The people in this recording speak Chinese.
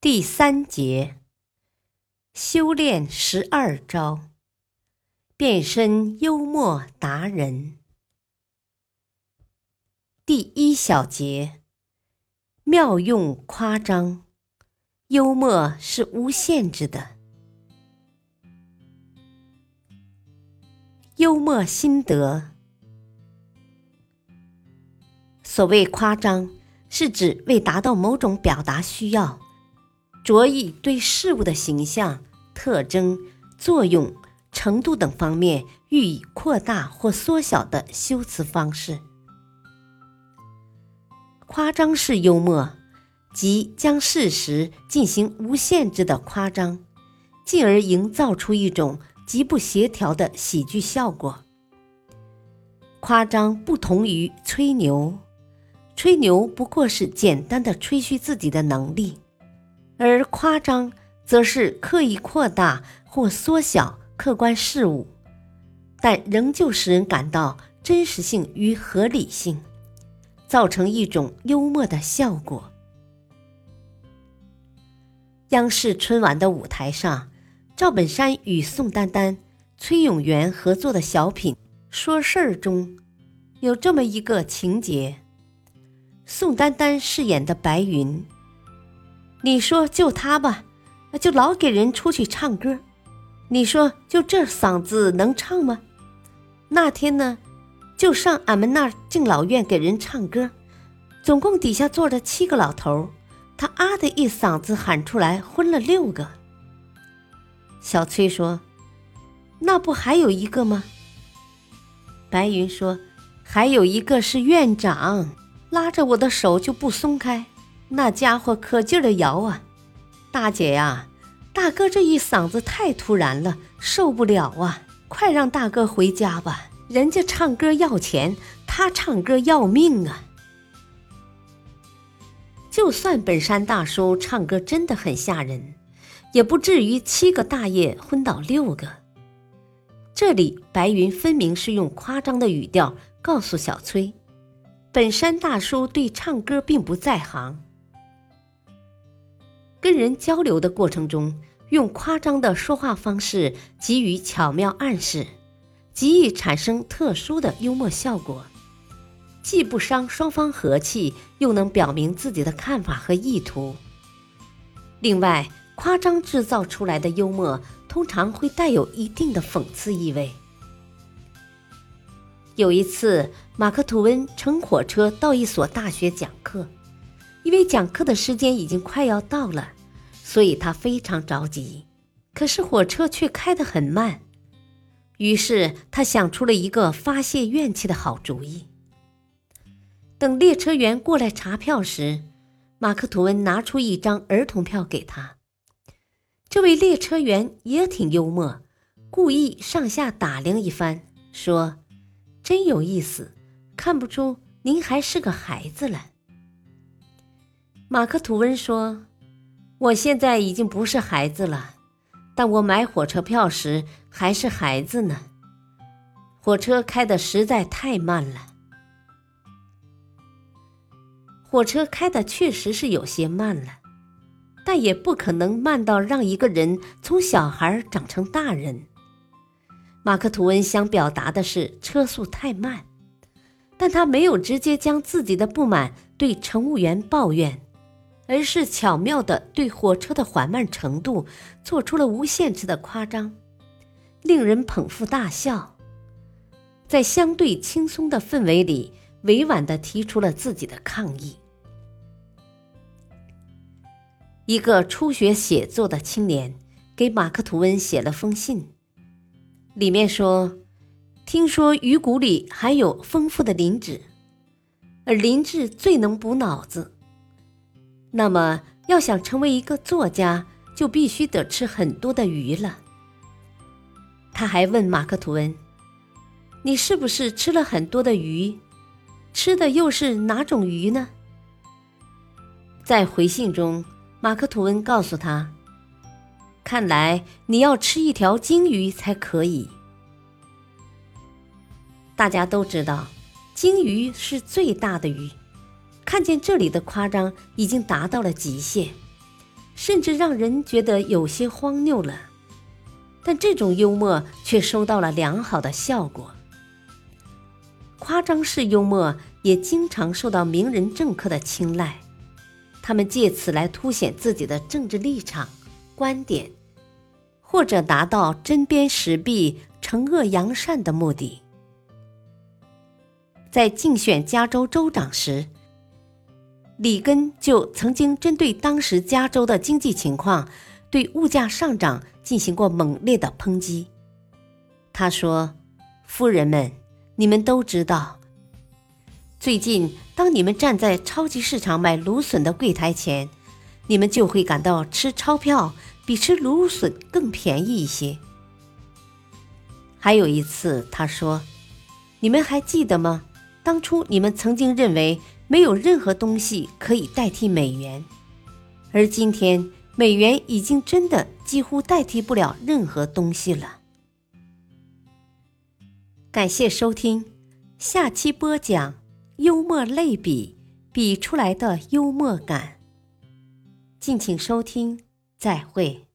第三节：修炼十二招，变身幽默达人。第一小节：妙用夸张，幽默是无限制的。幽默心得。所谓夸张，是指为达到某种表达需要，着意对事物的形象、特征、作用、程度等方面予以扩大或缩小的修辞方式。夸张式幽默，即将事实进行无限制的夸张，进而营造出一种极不协调的喜剧效果。夸张不同于吹牛。吹牛不过是简单的吹嘘自己的能力，而夸张则是刻意扩大或缩小客观事物，但仍旧使人感到真实性与合理性，造成一种幽默的效果。央视春晚的舞台上，赵本山与宋丹丹、崔永元合作的小品《说事儿》中，有这么一个情节。宋丹丹饰演的白云，你说就她吧，就老给人出去唱歌，你说就这嗓子能唱吗？那天呢，就上俺们那敬老院给人唱歌，总共底下坐着七个老头他啊的一嗓子喊出来，昏了六个。小崔说：“那不还有一个吗？”白云说：“还有一个是院长。”拉着我的手就不松开，那家伙可劲儿的摇啊！大姐呀，大哥这一嗓子太突然了，受不了啊！快让大哥回家吧，人家唱歌要钱，他唱歌要命啊！就算本山大叔唱歌真的很吓人，也不至于七个大爷昏倒六个。这里白云分明是用夸张的语调告诉小崔。本山大叔对唱歌并不在行，跟人交流的过程中，用夸张的说话方式给予巧妙暗示，极易产生特殊的幽默效果，既不伤双方和气，又能表明自己的看法和意图。另外，夸张制造出来的幽默通常会带有一定的讽刺意味。有一次，马克吐温乘火车到一所大学讲课，因为讲课的时间已经快要到了，所以他非常着急。可是火车却开得很慢，于是他想出了一个发泄怨气的好主意。等列车员过来查票时，马克吐温拿出一张儿童票给他。这位列车员也挺幽默，故意上下打量一番，说。真有意思，看不出您还是个孩子了。马克吐温说：“我现在已经不是孩子了，但我买火车票时还是孩子呢。火车开的实在太慢了，火车开的确实是有些慢了，但也不可能慢到让一个人从小孩长成大人。”马克吐温想表达的是车速太慢，但他没有直接将自己的不满对乘务员抱怨，而是巧妙地对火车的缓慢程度做出了无限制的夸张，令人捧腹大笑。在相对轻松的氛围里，委婉地提出了自己的抗议。一个初学写作的青年给马克吐温写了封信。里面说，听说鱼骨里含有丰富的磷脂，而磷脂最能补脑子。那么，要想成为一个作家，就必须得吃很多的鱼了。他还问马克吐温：“你是不是吃了很多的鱼？吃的又是哪种鱼呢？”在回信中，马克吐温告诉他：“看来你要吃一条鲸鱼才可以。”大家都知道，鲸鱼是最大的鱼。看见这里的夸张已经达到了极限，甚至让人觉得有些荒谬了。但这种幽默却收到了良好的效果。夸张式幽默也经常受到名人政客的青睐，他们借此来凸显自己的政治立场、观点，或者达到针砭时弊、惩恶扬善的目的。在竞选加州州长时，里根就曾经针对当时加州的经济情况，对物价上涨进行过猛烈的抨击。他说：“夫人们，你们都知道，最近当你们站在超级市场买芦笋的柜台前，你们就会感到吃钞票比吃芦笋更便宜一些。”还有一次，他说：“你们还记得吗？当初你们曾经认为。”没有任何东西可以代替美元，而今天美元已经真的几乎代替不了任何东西了。感谢收听，下期播讲幽默类比比出来的幽默感。敬请收听，再会。